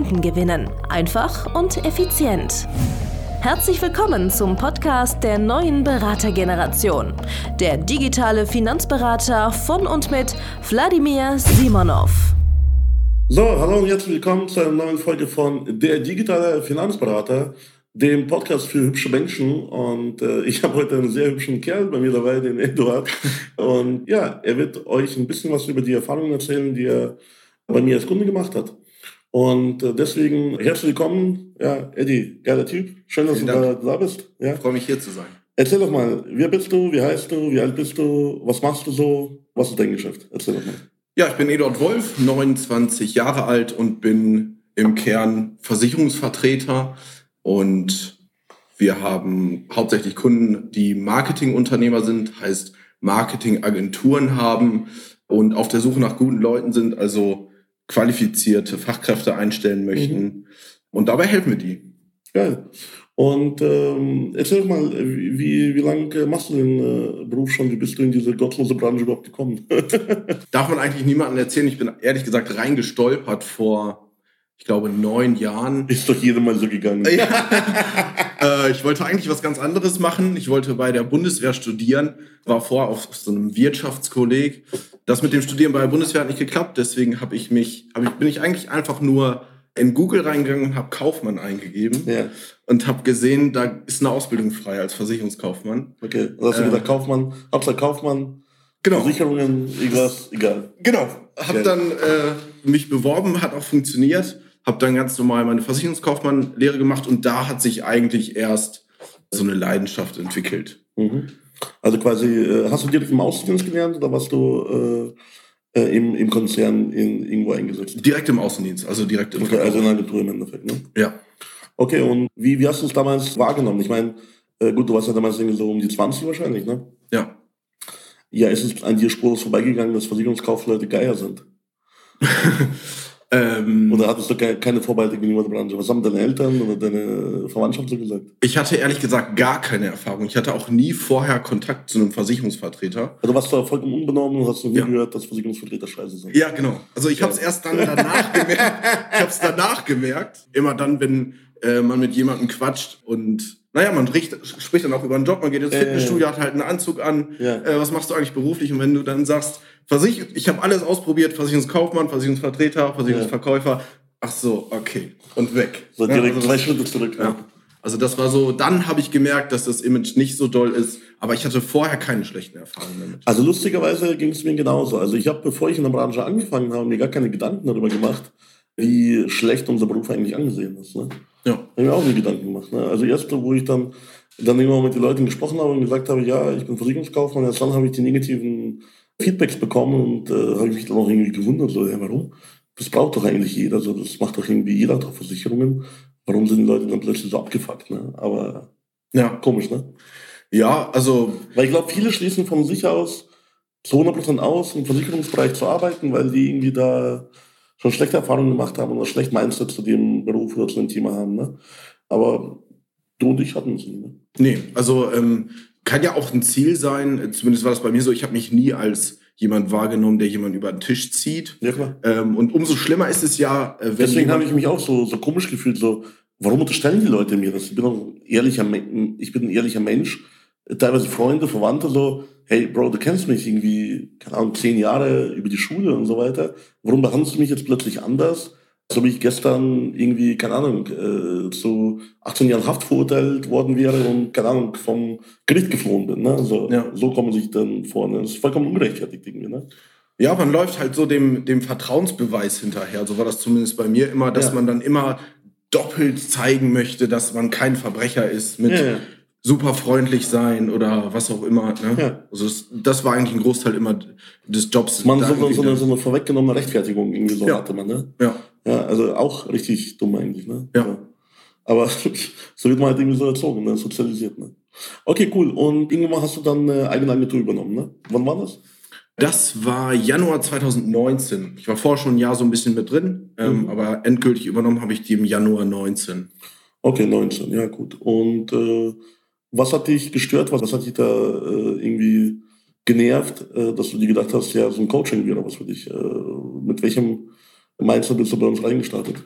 Kunden gewinnen. Einfach und effizient. Herzlich willkommen zum Podcast der neuen Beratergeneration. Der digitale Finanzberater von und mit Wladimir Simonov. So, hallo und herzlich willkommen zu einer neuen Folge von Der digitale Finanzberater, dem Podcast für hübsche Menschen. Und äh, ich habe heute einen sehr hübschen Kerl bei mir dabei, den Eduard. Und ja, er wird euch ein bisschen was über die Erfahrungen erzählen, die er bei mir als Kunde gemacht hat. Und äh, deswegen herzlich willkommen, ja, Eddie, geiler Typ. Schön, dass Vielen du da, da, bist. Ja. Ich freue mich hier zu sein. Erzähl doch mal, wer bist du, wie heißt du, wie alt bist du, was machst du so, was ist dein Geschäft? Erzähl doch mal. Ja, ich bin Eduard Wolf, 29 Jahre alt und bin im Kern Versicherungsvertreter und wir haben hauptsächlich Kunden, die Marketingunternehmer sind, heißt Marketingagenturen haben und auf der Suche nach guten Leuten sind, also qualifizierte Fachkräfte einstellen möchten. Mhm. Und dabei helfen wir die. Geil. Und ähm, erzähl mal, wie, wie lange machst du den äh, Beruf schon? Wie bist du in diese gottlose Branche überhaupt gekommen? Darf man eigentlich niemandem erzählen. Ich bin ehrlich gesagt reingestolpert vor, ich glaube, neun Jahren. Ist doch jedem mal so gegangen. Ja. äh, ich wollte eigentlich was ganz anderes machen. Ich wollte bei der Bundeswehr studieren, war vorher auf so einem Wirtschaftskolleg das mit dem Studieren bei der Bundeswehr hat nicht geklappt, deswegen habe ich mich, hab ich, bin ich eigentlich einfach nur in Google reingegangen und habe Kaufmann eingegeben ja. und habe gesehen, da ist eine Ausbildung frei als Versicherungskaufmann. Okay, und hast du äh, gesagt, Kaufmann, Hauptsache Kaufmann, genau. Versicherungen, irgendwas, egal. Genau, habe dann äh, mich beworben, hat auch funktioniert, habe dann ganz normal meine Versicherungskaufmann-Lehre gemacht und da hat sich eigentlich erst so eine Leidenschaft entwickelt. Mhm. Also quasi, äh, hast du direkt im Außendienst gelernt oder warst du äh, äh, im, im Konzern in, irgendwo eingesetzt? Direkt im Außendienst, also direkt im Okay, also in einer Agentur im Endeffekt, ne? Ja. Okay, und wie, wie hast du es damals wahrgenommen? Ich meine, äh, gut, du warst ja damals irgendwie so um die 20 wahrscheinlich, ne? Ja. Ja, ist es an dir spurlos vorbeigegangen, dass Versicherungskaufleute Geier sind? Ähm, oder hattest du keine Vorbehalte gegenüber der Branche? Was haben deine Eltern oder deine Verwandtschaft so gesagt? Ich hatte ehrlich gesagt gar keine Erfahrung. Ich hatte auch nie vorher Kontakt zu einem Versicherungsvertreter. Also warst du vollkommen unbenommen und hast noch nie ja. gehört, dass Versicherungsvertreter scheiße sind? Ja, genau. Also ich habe es erst dann danach gemerkt. Ich habe es danach gemerkt. Immer dann, wenn äh, man mit jemandem quatscht und naja, man spricht, spricht dann auch über einen Job, man geht ins Fitnessstudio, hat halt einen Anzug an. Ja. Äh, was machst du eigentlich beruflich? Und wenn du dann sagst, Versich ich habe alles ausprobiert, Versicherungskaufmann, Versicherungsvertreter, Versicherungsverkäufer. Ja. Ach so, okay. Und weg. So direkt also, zwei Schritte zurück. Ja. Also das war so, dann habe ich gemerkt, dass das Image nicht so doll ist, aber ich hatte vorher keine schlechten Erfahrungen damit. Also lustigerweise ging es mir genauso. Also ich habe, bevor ich in der Branche angefangen habe, mir gar keine Gedanken darüber gemacht, wie schlecht unser Beruf eigentlich angesehen ist. Ne? Ja. Habe ich mir auch nie Gedanken gemacht. Ne? Also erst, wo ich dann, dann immer mit den Leuten gesprochen habe und gesagt habe, ja, ich bin Versicherungskaufmann, erst dann habe ich die negativen Feedbacks bekommen und äh, habe ich mich dann auch irgendwie gewundert, so, ja, warum? Das braucht doch eigentlich jeder, so, das macht doch irgendwie jeder hat Versicherungen. Warum sind die Leute dann plötzlich so abgefuckt, ne? Aber ja, komisch, ne? Ja, also. Weil ich glaube, viele schließen von sich aus zu 100% aus, im Versicherungsbereich zu arbeiten, weil die irgendwie da schon schlechte Erfahrungen gemacht haben oder schlecht Mindset zu dem Beruf oder zu dem Thema haben, ne? Aber du und ich hatten es nicht, ne? Nee, also ähm, kann ja auch ein Ziel sein, zumindest war das bei mir so, ich habe mich nie als jemand wahrgenommen, der jemanden über den Tisch zieht. Ja, klar. Ähm, und umso schlimmer ist es ja, äh, wenn Deswegen habe ich mich auch so, so komisch gefühlt, so, warum unterstellen die Leute mir das? Ich bin ein ehrlicher, ich bin ein ehrlicher Mensch. Teilweise Freunde, Verwandte so, hey Bro, du kennst mich irgendwie, keine Ahnung, zehn Jahre über die Schule und so weiter. Warum behandelst du mich jetzt plötzlich anders? so wie ich gestern irgendwie, keine Ahnung, äh, zu 18 Jahren Haft verurteilt worden wäre und, keine Ahnung, vom Gericht geflohen bin. Ne? Also, ja. So kommen sich dann vor. Ne? Das ist vollkommen ungerechtfertigt irgendwie. Ne? Ja, man läuft halt so dem, dem Vertrauensbeweis hinterher. So war das zumindest bei mir immer, dass ja. man dann immer doppelt zeigen möchte, dass man kein Verbrecher ist mit ja, super freundlich sein oder was auch immer. Ne? Ja. Also das, das, war eigentlich ein Großteil immer des Jobs. Man so, so, eine, so eine vorweggenommene Rechtfertigung irgendwie so ja. hatte man, ne? Ja. Ja, also auch richtig dumm eigentlich, ne? Ja. ja. Aber so wird man halt irgendwie so erzogen, ne? sozialisiert, ne? Okay, cool. Und irgendwann hast du dann eine eigene Agentur übernommen, ne? Wann war das? Das war Januar 2019. Ich war vorher schon ein Jahr so ein bisschen mit drin, ähm, mhm. aber endgültig übernommen habe ich die im Januar 19. Okay, 19, ja gut. Und äh, was hat dich gestört? Was, hat dich da äh, irgendwie genervt, äh, dass du dir gedacht hast, ja, so ein Coaching wäre was für dich? Äh, mit welchem Mindset bist du bei uns reingestartet?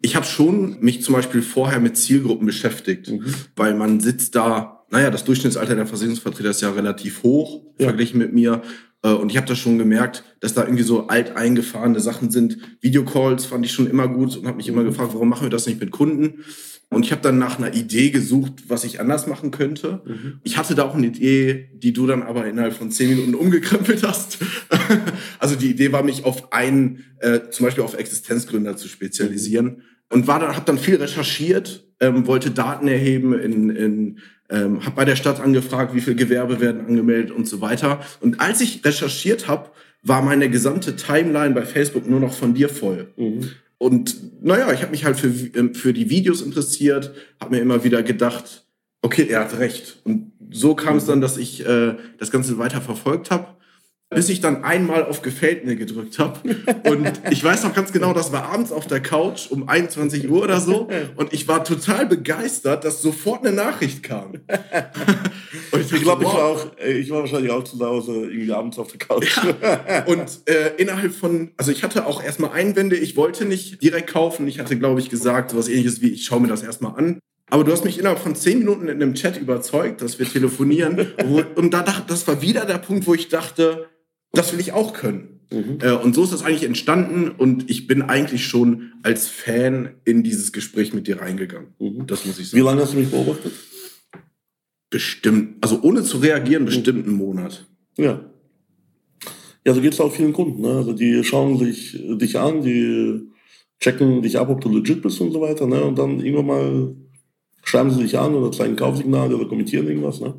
Ich habe schon mich zum Beispiel vorher mit Zielgruppen beschäftigt, mhm. weil man sitzt da, naja, das Durchschnittsalter der Versicherungsvertreter ist ja relativ hoch ja. verglichen mit mir. Äh, und ich habe da schon gemerkt, dass da irgendwie so alteingefahrene Sachen sind. Videocalls fand ich schon immer gut und habe mich immer mhm. gefragt, warum machen wir das nicht mit Kunden? Und ich habe dann nach einer Idee gesucht, was ich anders machen könnte. Mhm. Ich hatte da auch eine Idee, die du dann aber innerhalb von zehn Minuten umgekrempelt hast. also die Idee war, mich auf einen, äh, zum Beispiel auf Existenzgründer zu spezialisieren. Und war dann, habe dann viel recherchiert, ähm, wollte Daten erheben in, in ähm, habe bei der Stadt angefragt, wie viel Gewerbe werden angemeldet und so weiter. Und als ich recherchiert habe, war meine gesamte Timeline bei Facebook nur noch von dir voll. Mhm. Und naja, ich habe mich halt für, ähm, für die Videos interessiert, habe mir immer wieder gedacht, okay, er hat recht. Und so kam es dann, dass ich äh, das Ganze weiter verfolgt habe bis ich dann einmal auf Gefällt mir gedrückt habe. Und ich weiß noch ganz genau, das war abends auf der Couch um 21 Uhr oder so. Und ich war total begeistert, dass sofort eine Nachricht kam. Und ich, ich glaube, wow. ich war auch, ich war wahrscheinlich auch zu Hause irgendwie abends auf der Couch. Ja. Und äh, innerhalb von, also ich hatte auch erstmal Einwände, ich wollte nicht direkt kaufen. Ich hatte, glaube ich, gesagt, so was ähnliches wie, ich schaue mir das erstmal an. Aber du hast mich innerhalb von zehn Minuten in einem Chat überzeugt, dass wir telefonieren. und da dachte, das war wieder der Punkt, wo ich dachte, das will ich auch können. Mhm. Äh, und so ist das eigentlich entstanden und ich bin eigentlich schon als Fan in dieses Gespräch mit dir reingegangen. Mhm. Das muss ich sagen. Wie lange hast du mich beobachtet? Bestimmt, also ohne zu reagieren, bestimmt einen Monat. Ja. Ja, so geht es auch vielen Kunden. Ne? Also die schauen sich dich an, die checken dich ab, ob du legit bist und so weiter. Ne? Und dann irgendwann mal schreiben sie dich an oder zeigen Kaufsignale oder kommentieren irgendwas. Ne?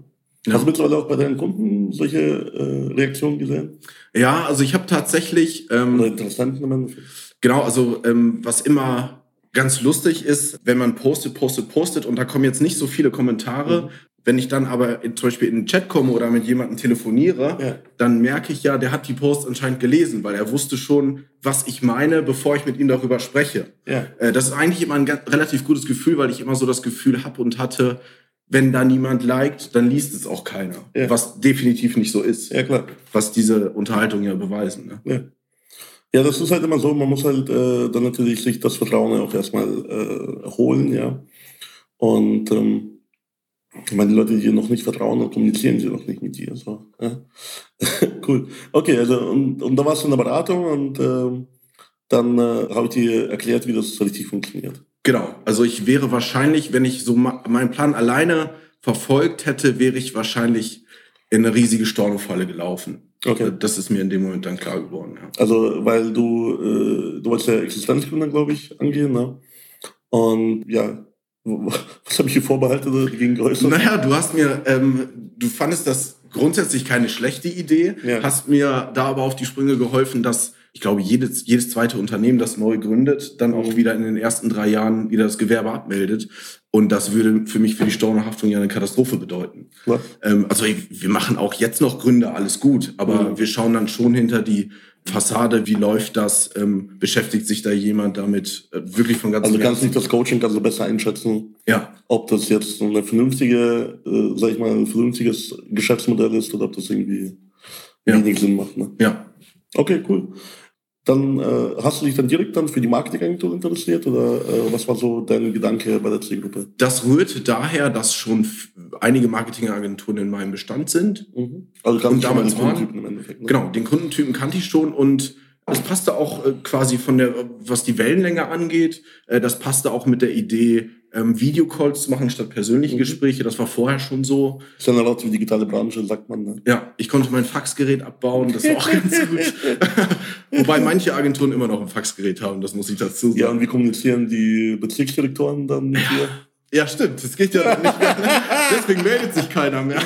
Ja. Hast du mittlerweile auch bei deinen Kunden solche äh, Reaktionen gesehen? Ja, also ich habe tatsächlich. Ähm, Oder Endeffekt. Genau, also ähm, was immer ganz lustig ist, wenn man postet, postet, postet und da kommen jetzt nicht so viele Kommentare. Mhm. Wenn ich dann aber in, zum Beispiel in den Chat komme oder mit jemandem telefoniere, ja. dann merke ich ja, der hat die Post anscheinend gelesen, weil er wusste schon, was ich meine, bevor ich mit ihm darüber spreche. Ja. Äh, das ist eigentlich immer ein relativ gutes Gefühl, weil ich immer so das Gefühl habe und hatte, wenn da niemand liked, dann liest es auch keiner. Ja. Was definitiv nicht so ist. Ja, klar. Was diese Unterhaltung ja beweisen. Ne? Ja. ja, das ist halt immer so, man muss halt äh, dann natürlich sich das Vertrauen auch erstmal äh, holen, ja. Und ähm, ich meine, die Leute, die dir noch nicht vertrauen, dann kommunizieren sie noch nicht mit dir. So, ja. cool. Okay, also und, und da warst du in der Beratung und äh, dann äh, habe ich dir erklärt, wie das richtig funktioniert. Genau. Also ich wäre wahrscheinlich, wenn ich so meinen Plan alleine verfolgt hätte, wäre ich wahrscheinlich in eine riesige Stornofalle gelaufen. Okay. Das ist mir in dem Moment dann klar geworden. Ja. Also, weil du, äh, du wolltest ja Existenzgründer, glaube ich, angehen, ne? Und ja, was habe ich hier vorbehalten gegen geäußert? Naja, du hast mir, ähm, du fandest das grundsätzlich keine schlechte Idee, ja. hast mir da aber auf die Sprünge geholfen, dass ich glaube, jedes, jedes zweite Unternehmen, das neu gründet, dann auch mhm. wieder in den ersten drei Jahren wieder das Gewerbe abmeldet. Und das würde für mich für die Stornohaftung ja eine Katastrophe bedeuten. Ähm, also wir machen auch jetzt noch Gründer, alles gut, aber mhm. wir schauen dann schon hinter die Fassade, wie läuft das, ähm, beschäftigt sich da jemand damit äh, wirklich von ganz Also du kannst nicht das Coaching also besser einschätzen, ja. ob das jetzt so eine vernünftige, äh, sag ich mal, ein vernünftiges Geschäftsmodell ist oder ob das irgendwie ja. wenig Sinn macht. Ne? Ja. Okay, cool. Dann äh, hast du dich dann direkt dann für die Marketingagentur interessiert oder äh, was war so dein Gedanke bei der Zielgruppe? Das rührt daher, dass schon einige Marketingagenturen in meinem Bestand sind. Mhm. Also du damals den Kundentypen im Endeffekt. Ne? Genau, den Kundentypen kannte ich schon und es passte auch äh, quasi von der, was die Wellenlänge angeht, äh, das passte auch mit der Idee, ähm, Videocalls zu machen statt persönliche mhm. Gespräche. Das war vorher schon so. Das ist ja eine relativ digitale Branche, sagt man. Ne? Ja, ich konnte mein Faxgerät abbauen, das war auch ganz gut. Wobei manche Agenturen immer noch ein Faxgerät haben, das muss ich dazu sagen. Ja, und wie kommunizieren die Bezirksdirektoren dann mit dir? Ja, stimmt. Das geht ja nicht mehr. Deswegen meldet sich keiner mehr.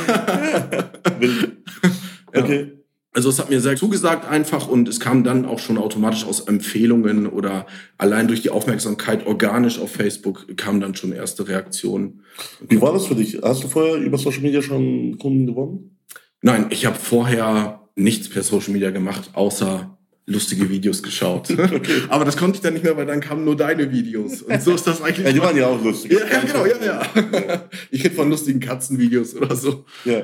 okay. Also es hat mir sehr zugesagt einfach und es kam dann auch schon automatisch aus Empfehlungen oder allein durch die Aufmerksamkeit organisch auf Facebook kamen dann schon erste Reaktionen. Wie war das für dich? Hast du vorher über Social Media schon Kunden gewonnen? Nein, ich habe vorher nichts per Social Media gemacht, außer lustige Videos geschaut. Okay. Aber das konnte ich dann nicht mehr, weil dann kamen nur deine Videos. Und so ist das eigentlich. ja, die waren ja auch lustig. Ja, ja genau, ja, ja. Ich rede von lustigen Katzenvideos oder so. Ja.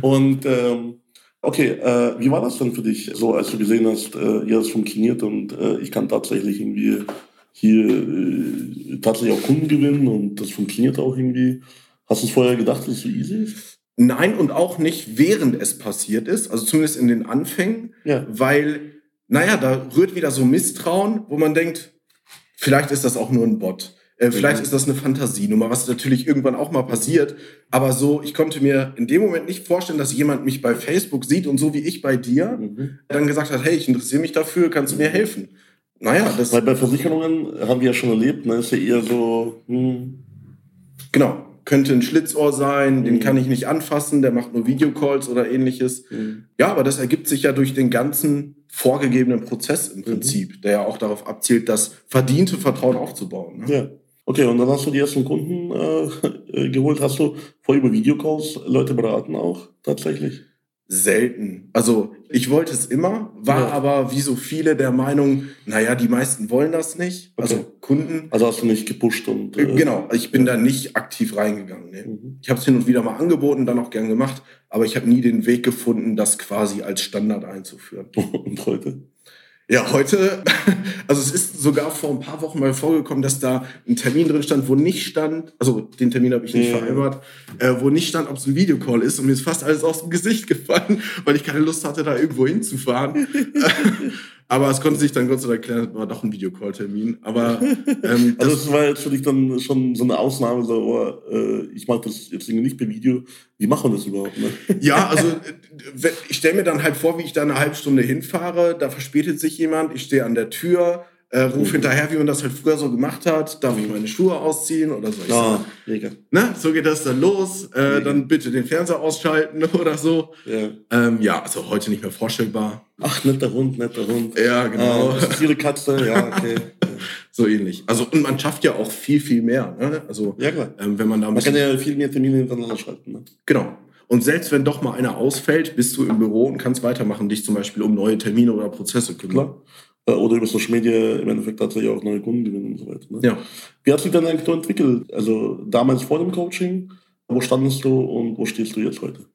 Und ähm, okay, äh, wie war das denn für dich, so als du gesehen hast, äh, ja, es funktioniert und äh, ich kann tatsächlich irgendwie hier äh, tatsächlich auch Kunden gewinnen und das funktioniert auch irgendwie. Hast du es vorher gedacht, dass es so easy ist? Nein, und auch nicht während es passiert ist, also zumindest in den Anfängen, ja. weil naja, da rührt wieder so Misstrauen, wo man denkt, vielleicht ist das auch nur ein Bot. Äh, vielleicht mhm. ist das eine Fantasienummer, was natürlich irgendwann auch mal passiert. Aber so, ich konnte mir in dem Moment nicht vorstellen, dass jemand mich bei Facebook sieht und so wie ich bei dir mhm. dann gesagt hat, hey, ich interessiere mich dafür, kannst du mir helfen? Naja, das. Weil bei Versicherungen haben wir ja schon erlebt, ne, ist ja eher so. Hm. Genau könnte ein Schlitzohr sein, mhm. den kann ich nicht anfassen, der macht nur Videocalls oder ähnliches. Mhm. Ja, aber das ergibt sich ja durch den ganzen vorgegebenen Prozess im mhm. Prinzip, mhm. der ja auch darauf abzielt, das verdiente Vertrauen aufzubauen. Ne? Ja. Okay, und dann hast du die ersten Kunden äh, geholt. Hast du vor über Videocalls Leute beraten auch tatsächlich? selten. Also ich wollte es immer, war ja. aber wie so viele der Meinung, naja, die meisten wollen das nicht. Also okay. Kunden. Also hast du nicht gepusht und. Äh, äh genau, ich bin ja. da nicht aktiv reingegangen. Ne? Mhm. Ich habe es hin und wieder mal angeboten, dann auch gern gemacht, aber ich habe nie den Weg gefunden, das quasi als Standard einzuführen. und heute? Ja, heute, also es ist sogar vor ein paar Wochen mal vorgekommen, dass da ein Termin drin stand, wo nicht stand, also den Termin habe ich nicht ja. vereinbart, äh, wo nicht stand, ob es ein Videocall ist und mir ist fast alles aus dem Gesicht gefallen, weil ich keine Lust hatte, da irgendwo hinzufahren. Aber es konnte sich dann Gott sei Dank klären, war doch ein Videocall-Termin. Aber ähm, also das war jetzt für dich dann schon so eine Ausnahme, so, oh, äh, ich mache das jetzt nicht per Video. Wie machen wir das überhaupt? Ne? Ja, also äh, ich stelle mir dann halt vor, wie ich da eine halbe Stunde hinfahre, da verspätet sich jemand, ich stehe an der Tür, äh, ruf mhm. hinterher, wie man das halt früher so gemacht hat. Darf ich meine Schuhe ausziehen oder so? Ah, mega. Ne? So geht das dann los. Äh, dann bitte den Fernseher ausschalten oder so. Ja. Ähm, ja, also heute nicht mehr vorstellbar. Ach, netter Hund, netter Hund. Ja, genau. Ah, ist ihre Katze, ja, okay. so ähnlich. Also und man schafft ja auch viel, viel mehr. Ne? Also ja, klar. Ähm, wenn man da man kann ja viel mehr Termine hintereinander schalten. Ne? Genau. Und selbst wenn doch mal einer ausfällt, bist du im Büro und kannst weitermachen, dich zum Beispiel um neue Termine oder Prozesse kümmern. Klar. Äh, oder über Social Media im Endeffekt tatsächlich auch neue Kunden gewinnen und so weiter. Ne? Ja. Wie hat sich dein eigentlich entwickelt? Also damals vor dem Coaching, wo standest du und wo stehst du jetzt heute?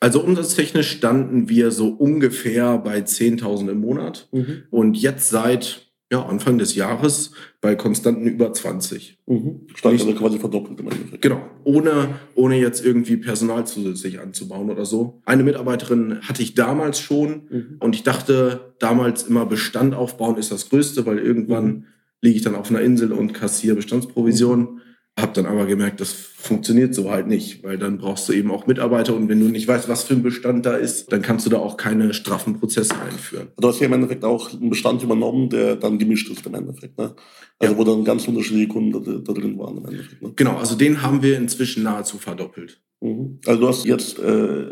Also umsatztechnisch standen wir so ungefähr bei 10.000 im Monat mhm. und jetzt seit ja, Anfang des Jahres bei konstanten über 20. Mhm. Stand also quasi verdoppelt im Endeffekt. Genau, ohne, ohne jetzt irgendwie Personal zusätzlich anzubauen oder so. Eine Mitarbeiterin hatte ich damals schon mhm. und ich dachte damals immer Bestand aufbauen ist das Größte, weil irgendwann mhm. liege ich dann auf einer Insel und kassiere Bestandsprovision. Hab dann aber gemerkt, das funktioniert so halt nicht, weil dann brauchst du eben auch Mitarbeiter und wenn du nicht weißt, was für ein Bestand da ist, dann kannst du da auch keine straffen Prozesse einführen. Du hast ja im Endeffekt auch einen Bestand übernommen, der dann gemischt ist im Endeffekt. Ne? Also ja. wo dann ganz unterschiedliche Kunden da, da drin waren im Endeffekt. Ne? Genau, also den haben wir inzwischen nahezu verdoppelt. Mhm. Also du hast jetzt äh,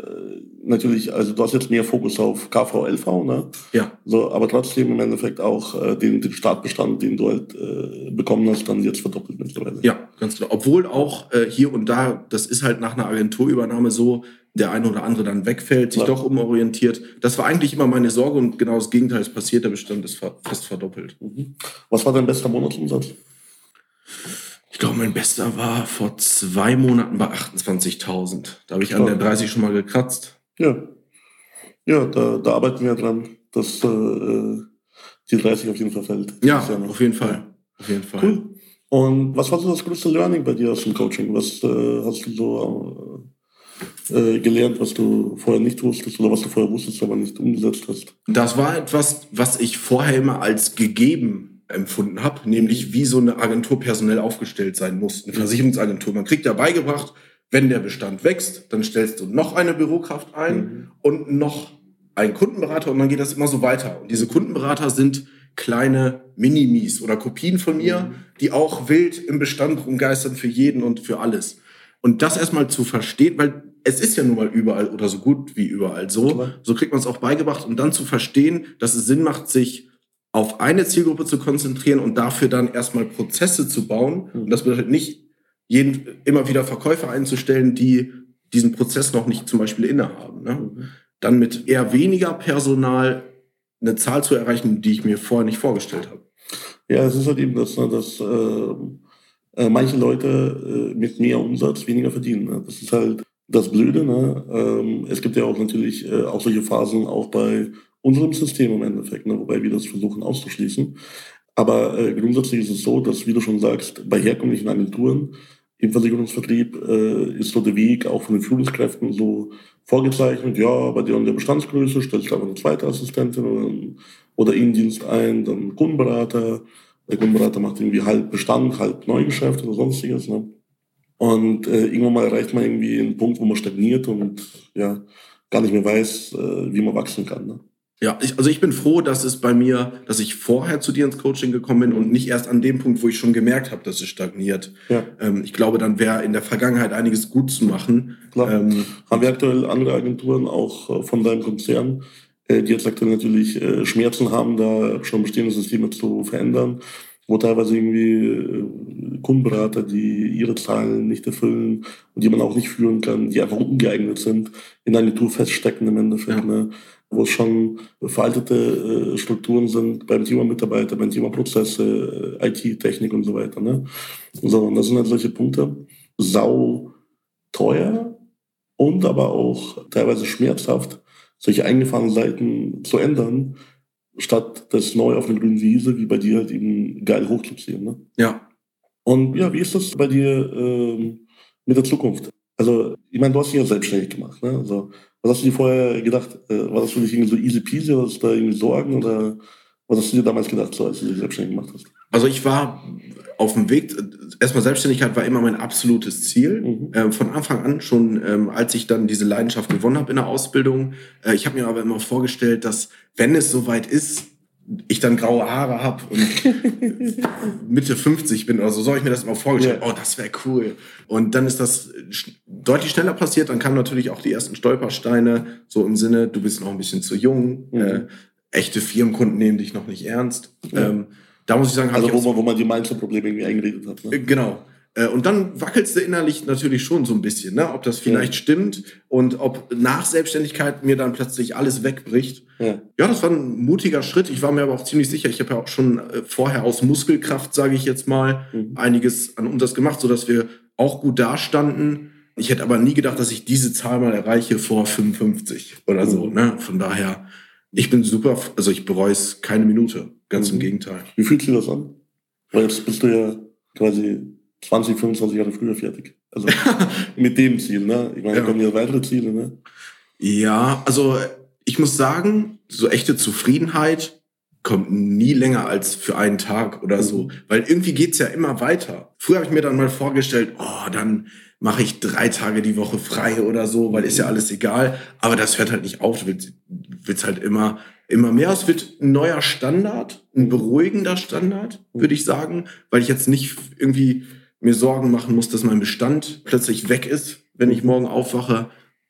natürlich, also du hast jetzt mehr Fokus auf KVLV, ne? Ja. So, aber trotzdem im Endeffekt auch äh, den, den Startbestand, den du halt äh, bekommen hast, dann jetzt verdoppelt mittlerweile. Ja, ganz klar. Obwohl auch äh, hier und da, das ist halt nach einer Agenturübernahme so, der eine oder andere dann wegfällt, sich ja. doch umorientiert. Das war eigentlich immer meine Sorge und genau das Gegenteil ist passiert, der Bestand ist fast verdoppelt. Mhm. Was war dein bester Monatsumsatz? Ich glaube, mein bester war vor zwei Monaten bei 28.000. Da habe ich an der 30 schon mal gekratzt. Ja. Ja, da, da arbeiten wir dran, dass äh, die 30 auf jeden Fall fällt. Ja, auf jeden Fall. Auf jeden Fall. Cool. Und was war so das größte Learning bei dir aus dem Coaching? Was äh, hast du so äh, gelernt, was du vorher nicht wusstest oder was du vorher wusstest, aber nicht umgesetzt hast? Das war etwas, was ich vorher immer als gegeben empfunden habe, nämlich wie so eine Agentur personell aufgestellt sein muss, eine Versicherungsagentur. Man kriegt ja beigebracht, wenn der Bestand wächst, dann stellst du noch eine Bürokraft ein mhm. und noch einen Kundenberater und dann geht das immer so weiter. Und diese Kundenberater sind kleine Minimis oder Kopien von mir, mhm. die auch wild im Bestand rumgeistern für jeden und für alles. Und das erstmal zu verstehen, weil es ist ja nun mal überall oder so gut wie überall so. So kriegt man es auch beigebracht, um dann zu verstehen, dass es Sinn macht, sich auf eine Zielgruppe zu konzentrieren und dafür dann erstmal Prozesse zu bauen. Mhm. Und das bedeutet nicht, jeden, immer wieder Verkäufer einzustellen, die diesen Prozess noch nicht zum Beispiel innehaben. Ne? Mhm. Dann mit eher weniger Personal eine Zahl zu erreichen, die ich mir vorher nicht vorgestellt habe. Ja, es ist halt eben das, ne, dass äh, äh, manche Leute äh, mit mehr Umsatz weniger verdienen. Ne? Das ist halt das Blöde. Ne? Ähm, es gibt ja auch natürlich äh, auch solche Phasen auch bei unserem System im Endeffekt, ne? wobei wir das versuchen auszuschließen. Aber äh, grundsätzlich ist es so, dass, wie du schon sagst, bei herkömmlichen Agenturen im Versicherungsvertrieb äh, ist so der Weg auch von den Führungskräften so vorgezeichnet, ja, bei dir und der Bestandsgröße stellst du einfach eine zweite Assistentin oder, oder Innendienst ein, dann Kundenberater. Der Kundenberater macht irgendwie halb Bestand, halb Neugeschäft oder sonstiges. Ne? Und äh, irgendwann mal erreicht man irgendwie einen Punkt, wo man stagniert und ja, gar nicht mehr weiß, äh, wie man wachsen kann. Ne? Ja, ich, also ich bin froh, dass es bei mir, dass ich vorher zu dir ins Coaching gekommen bin und nicht erst an dem Punkt, wo ich schon gemerkt habe, dass es stagniert. Ja. Ähm, ich glaube, dann wäre in der Vergangenheit einiges gut zu machen. Klar. Ähm, Haben wir aktuell andere Agenturen, auch äh, von deinem Konzern, äh, die jetzt aktuell natürlich äh, Schmerzen haben, da schon bestehende Systeme zu verändern, wo teilweise irgendwie äh, Kundenberater, die ihre Zahlen nicht erfüllen und die man auch nicht führen kann, die einfach ungeeignet sind, in der Agentur feststecken im Endeffekt. Ja. Ne? wo es schon veraltete äh, Strukturen sind beim Thema Mitarbeiter, beim Thema Prozesse, äh, IT, Technik und so weiter. Ne? So, und das sind halt solche Punkte. Sau teuer und aber auch teilweise schmerzhaft, solche eingefahrenen Seiten zu ändern, statt das neu auf eine grüne Wiese, wie bei dir halt eben geil hochzuziehen. Ne? Ja. Und ja, wie ist das bei dir ähm, mit der Zukunft? Also, ich meine, du hast dich ja selbstständig gemacht. Ne? Also, was hast du dir vorher gedacht? Äh, war das für dich irgendwie so easy peasy oder hast du da irgendwie Sorgen oder was hast du dir damals gedacht, so, als du dich selbstständig gemacht hast? Also ich war auf dem Weg, erstmal Selbstständigkeit war immer mein absolutes Ziel. Mhm. Äh, von Anfang an, schon ähm, als ich dann diese Leidenschaft gewonnen habe in der Ausbildung. Äh, ich habe mir aber immer vorgestellt, dass wenn es soweit ist, ich dann graue Haare habe und Mitte 50 bin oder so, so habe ich mir das immer vorgestellt. Ja. Oh, das wäre cool. Und dann ist das deutlich schneller passiert. Dann kamen natürlich auch die ersten Stolpersteine, so im Sinne, du bist noch ein bisschen zu jung. Mhm. Äh, echte Firmenkunden nehmen dich noch nicht ernst. Ja. Ähm, da muss ich sagen, also wo man, wo man die Mindset-Probleme irgendwie eingeredet hat. Ne? Genau. Äh, und dann wackelst du innerlich natürlich schon so ein bisschen, ne? ob das vielleicht ja. stimmt und ob nach Selbstständigkeit mir dann plötzlich alles wegbricht. Ja. ja, das war ein mutiger Schritt. Ich war mir aber auch ziemlich sicher. Ich habe ja auch schon äh, vorher aus Muskelkraft, sage ich jetzt mal, mhm. einiges an Umsatz gemacht, sodass wir auch gut dastanden. Ich hätte aber nie gedacht, dass ich diese Zahl mal erreiche vor 55 oder so. Mhm. Ne? Von daher, ich bin super, also ich bereue es keine Minute. Ganz mhm. im Gegenteil. Wie fühlt sich das an? Weil jetzt bist du ja quasi 20, 25 Jahre früher fertig. Also mit dem Ziel, ne? Ich meine, ja. kommen ja weitere Ziele, ne? Ja, also ich muss sagen, so echte Zufriedenheit kommt nie länger als für einen Tag oder so. Mhm. Weil irgendwie geht's ja immer weiter. Früher habe ich mir dann mal vorgestellt, oh, dann mache ich drei Tage die Woche frei oder so, weil ist ja alles egal. Aber das hört halt nicht auf. Du willst, willst halt immer, immer mehr. Es wird ein neuer Standard, ein beruhigender Standard, würde ich sagen, weil ich jetzt nicht irgendwie mir Sorgen machen muss, dass mein Bestand plötzlich weg ist, wenn ich morgen aufwache.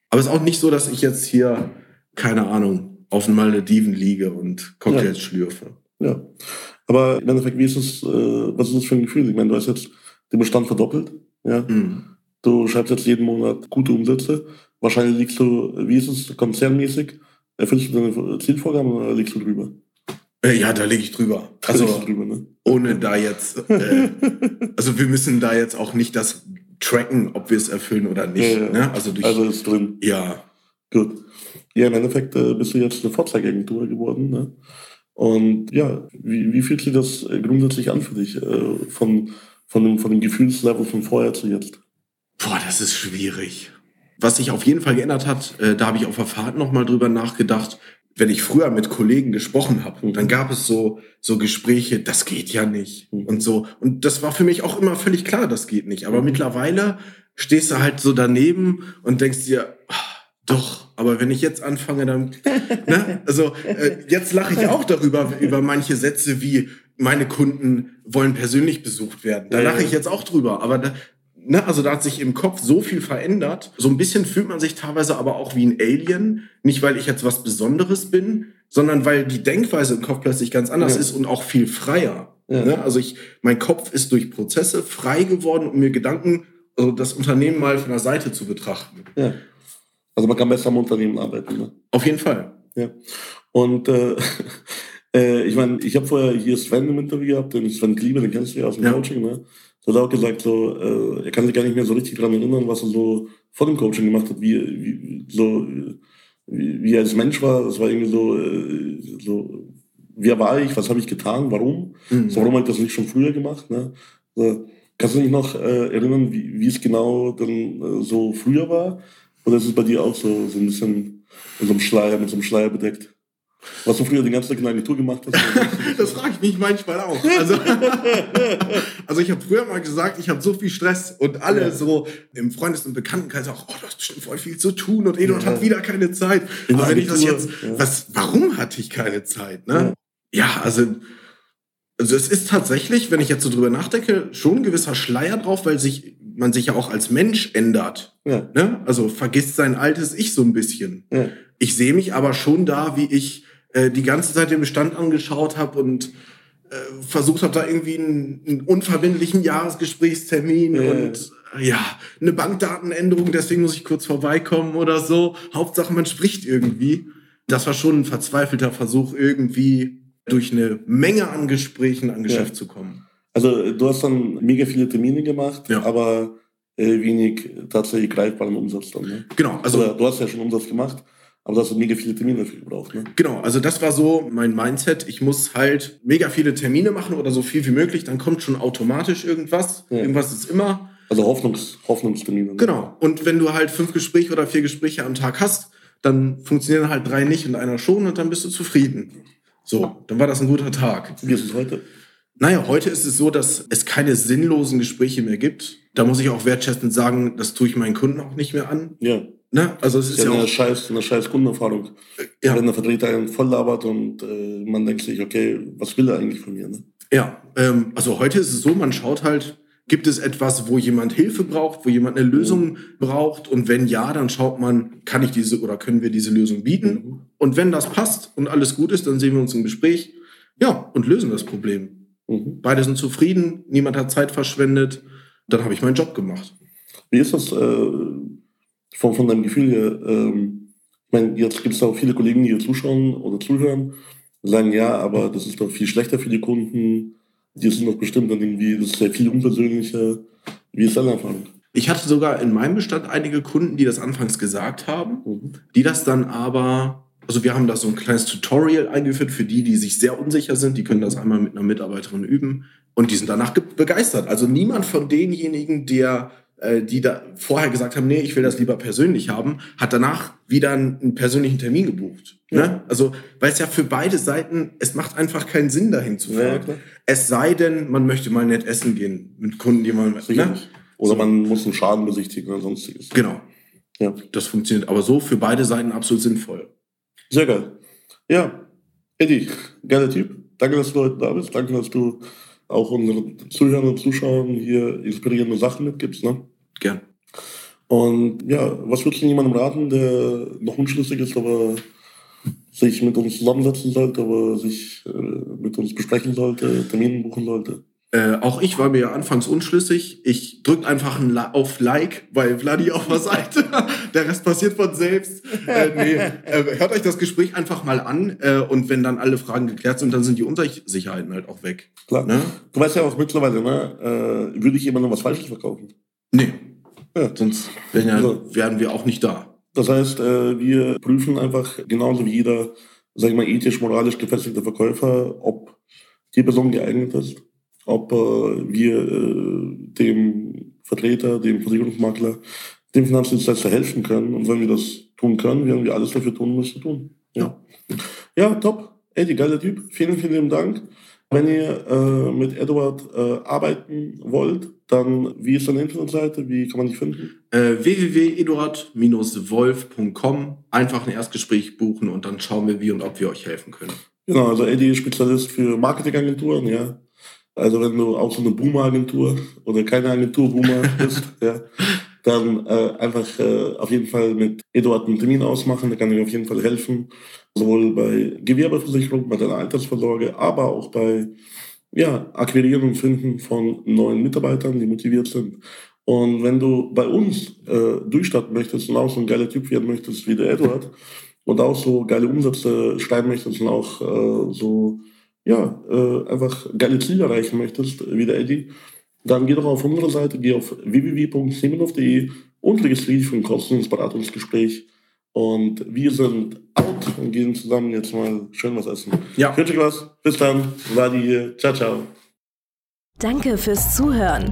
Aber es ist auch nicht so, dass ich jetzt hier, keine Ahnung, auf den Malediven liege und Cocktails ja. schlürfe. Ja. Aber im Endeffekt, wie ist es, äh, was ist das für ein Gefühl? Ich meine, du hast jetzt den Bestand verdoppelt. Ja. Mhm. Du schreibst jetzt jeden Monat gute Umsätze. Wahrscheinlich liegst du, wie ist es, konzernmäßig? Erfüllst du deine Zielvorgaben oder liegst du drüber? Äh, ja, da liege ich drüber. Also drüber, ne? ohne da jetzt, äh, also wir müssen da jetzt auch nicht das tracken, ob wir es erfüllen oder nicht. Ja, ja. Ne? Also, durch, also ist drin. Ja. Gut. Ja, im Endeffekt äh, bist du jetzt eine Vorzeigeagentur geworden. Ne? Und ja, wie, wie fühlt sich das grundsätzlich an für dich? Äh, von, von, dem, von dem Gefühlslevel von vorher zu jetzt? Boah, das ist schwierig. Was sich auf jeden Fall geändert hat, äh, da habe ich auf der Fahrt nochmal drüber nachgedacht, wenn ich früher mit Kollegen gesprochen habe, dann gab es so so Gespräche, das geht ja nicht und so und das war für mich auch immer völlig klar, das geht nicht. Aber mhm. mittlerweile stehst du halt so daneben und denkst dir, ach, doch, aber wenn ich jetzt anfange, dann, ne? also äh, jetzt lache ich auch darüber über manche Sätze wie meine Kunden wollen persönlich besucht werden. Da lache ich jetzt auch drüber, aber da, ne, also da hat sich im Kopf so viel verändert. So ein bisschen fühlt man sich teilweise aber auch wie ein Alien. Nicht, weil ich jetzt was Besonderes bin, sondern weil die Denkweise im Kopf plötzlich ganz anders ja. ist und auch viel freier. Ja. Ne? Also ich, mein Kopf ist durch Prozesse frei geworden, um mir Gedanken, also das Unternehmen mal von der Seite zu betrachten. Ja. Also man kann besser am Unternehmen arbeiten. Ne? Auf jeden Fall. Ja. Und äh, äh, ich meine, ich habe vorher hier Sven im Interview gehabt, den Sven Kliebe, den kennst du ja aus dem. Coaching, ne? Der hat auch gesagt, so, äh, er kann sich gar nicht mehr so richtig daran erinnern, was er so vor dem Coaching gemacht hat, wie, wie so wie, wie er als Mensch war. Das war irgendwie so, äh, so wer war ich, was habe ich getan, warum? Mhm. So, warum habe ich das nicht schon früher gemacht? Ne? So, kannst du dich noch äh, erinnern, wie, wie es genau dann äh, so früher war? Oder ist es bei dir auch so, so ein bisschen mit so einem Schleier, mit so einem Schleier bedeckt? Was du früher den ganzen Tag in der Agentur gemacht hast? das frage ich mich manchmal auch. Also, also ich habe früher mal gesagt, ich habe so viel Stress und alle ja. so im Freundes- und Bekanntenkreis auch, oh, du hast bestimmt voll viel zu tun und Eduard ja. hat wieder keine Zeit. Aber wenn ich das jetzt, ja. was, warum hatte ich keine Zeit? Ne? Ja, also, also es ist tatsächlich, wenn ich jetzt so drüber nachdenke, schon ein gewisser Schleier drauf, weil sich man sich ja auch als Mensch ändert. Ja. Ne? Also vergisst sein altes Ich so ein bisschen. Ja. Ich sehe mich aber schon da, wie ich äh, die ganze Zeit den Bestand angeschaut habe und äh, versucht habe, da irgendwie einen, einen unverbindlichen Jahresgesprächstermin ja. und ja, eine Bankdatenänderung, deswegen muss ich kurz vorbeikommen oder so. Hauptsache, man spricht irgendwie. Das war schon ein verzweifelter Versuch, irgendwie durch eine Menge an Gesprächen an Geschäft ja. zu kommen. Also du hast dann mega viele Termine gemacht, ja. aber äh, wenig tatsächlich greifbaren Umsatz dann. Ne? Genau. Also Oder du hast ja schon Umsatz gemacht, aber du hast mega viele Termine dafür gebraucht. Ne? Genau. Also das war so mein Mindset. Ich muss halt mega viele Termine machen oder so viel wie möglich. Dann kommt schon automatisch irgendwas. Ja. Irgendwas ist immer. Also Hoffnungs Hoffnungstermine. Ne? Genau. Und wenn du halt fünf Gespräche oder vier Gespräche am Tag hast, dann funktionieren halt drei nicht und einer schon und dann bist du zufrieden. So, dann war das ein guter Tag. Wie ist es heute? Naja, heute ist es so, dass es keine sinnlosen Gespräche mehr gibt. Da muss ich auch wertschätzend sagen, das tue ich meinen Kunden auch nicht mehr an. Ja. Ne? Also es ist ja, ja eine, scheiß, eine scheiß Kundenerfahrung. Ja. Wenn der Vertreter einen voll labert und äh, man denkt sich, okay, was will er eigentlich von mir? Ne? Ja, ähm, also heute ist es so, man schaut halt, gibt es etwas, wo jemand Hilfe braucht, wo jemand eine Lösung mhm. braucht? Und wenn ja, dann schaut man, kann ich diese oder können wir diese Lösung bieten? Mhm. Und wenn das passt und alles gut ist, dann sehen wir uns im Gespräch, ja, und lösen das Problem. Mhm. Beide sind zufrieden, niemand hat Zeit verschwendet. Dann habe ich meinen Job gemacht. Wie ist das äh, von, von deinem Gefühl her? Ähm, ich meine, jetzt gibt es auch viele Kollegen, die hier zuschauen oder zuhören, sagen, ja, aber das ist doch viel schlechter für die Kunden. Die sind doch bestimmt dann irgendwie, das ist ja viel unpersönlicher. Wie ist deine Erfahrung? Ich hatte sogar in meinem Bestand einige Kunden, die das anfangs gesagt haben, mhm. die das dann aber also wir haben da so ein kleines Tutorial eingeführt für die, die sich sehr unsicher sind. Die können das einmal mit einer Mitarbeiterin üben und die sind danach begeistert. Also niemand von denjenigen, der die da vorher gesagt haben, nee, ich will das lieber persönlich haben, hat danach wieder einen, persönlichen Termin gebucht. Ja. Ne? Also, weil es ja für beide Seiten, es macht einfach keinen Sinn, dahin zu fahren. Ja, es sei denn, man möchte mal nett essen gehen mit Kunden, die man... Ne? Oder man muss einen Schaden besichtigen oder sonstiges. Genau. Ja. Das funktioniert aber so für beide Seiten absolut sinnvoll. Sehr geil. Ja, Eddie, geiler Typ. Danke, dass du heute da bist. Danke, dass du auch unseren Zuhörern und Zuschauern hier inspirierende Sachen mitgibst. Ne? Gern. Und ja, was würdest du jemandem raten, der noch unschlüssig ist, aber sich mit uns zusammensetzen sollte, aber sich äh, mit uns besprechen sollte, Termine buchen sollte? Äh, auch ich war mir ja anfangs unschlüssig. Ich drücke einfach ein auf Like bei Vladi auf der Seite. der Rest passiert von selbst. Äh, nee, äh, hört euch das Gespräch einfach mal an äh, und wenn dann alle Fragen geklärt sind, dann sind die Unsicherheiten halt auch weg. Klar. Ne? Du weißt ja auch mittlerweile, ne? Äh, würde ich jemandem was Falsches verkaufen? Nee. Ja. Sonst wären, ja, also, wären wir auch nicht da. Das heißt, wir prüfen einfach genauso wie jeder, sag ich mal, ethisch, moralisch gefestigte Verkäufer, ob die Person geeignet ist ob äh, wir äh, dem Vertreter, dem Versicherungsmakler, dem Finanzdienstleister helfen können. Und wenn wir das tun können, werden wir alles dafür tun, was wir tun. Ja, ja top. Eddie, geiler Typ. Vielen, vielen Dank. Wenn ihr äh, mit Edward äh, arbeiten wollt, dann wie ist deine Internetseite? Wie kann man dich finden? Äh, www.eduard-wolf.com. Einfach ein Erstgespräch buchen und dann schauen wir, wie und ob wir euch helfen können. Genau, also Eddie ist Spezialist für Marketingagenturen, ja. Also wenn du auch so eine Boomer-Agentur oder keine Agentur-Boomer bist, ja, dann äh, einfach äh, auf jeden Fall mit Eduard einen Termin ausmachen, der kann dir auf jeden Fall helfen, sowohl bei Gewerbeversicherung, bei deiner Altersvorsorge, aber auch bei ja, Akquirieren und Finden von neuen Mitarbeitern, die motiviert sind. Und wenn du bei uns äh, durchstarten möchtest und auch so ein geiler Typ werden möchtest wie der Edward und auch so geile Umsätze schreiben möchtest und auch äh, so ja, äh, einfach geile Ziele erreichen möchtest wie der Eddie, dann geh doch auf unsere Seite, geh auf www.semenov.de und registriere dich für ein kostenloses Beratungsgespräch. Und wir sind out und gehen zusammen jetzt mal schön was essen. Ja. Ich wünsche euch was. Bis dann. Wadi hier. Ciao, ciao. Danke fürs Zuhören.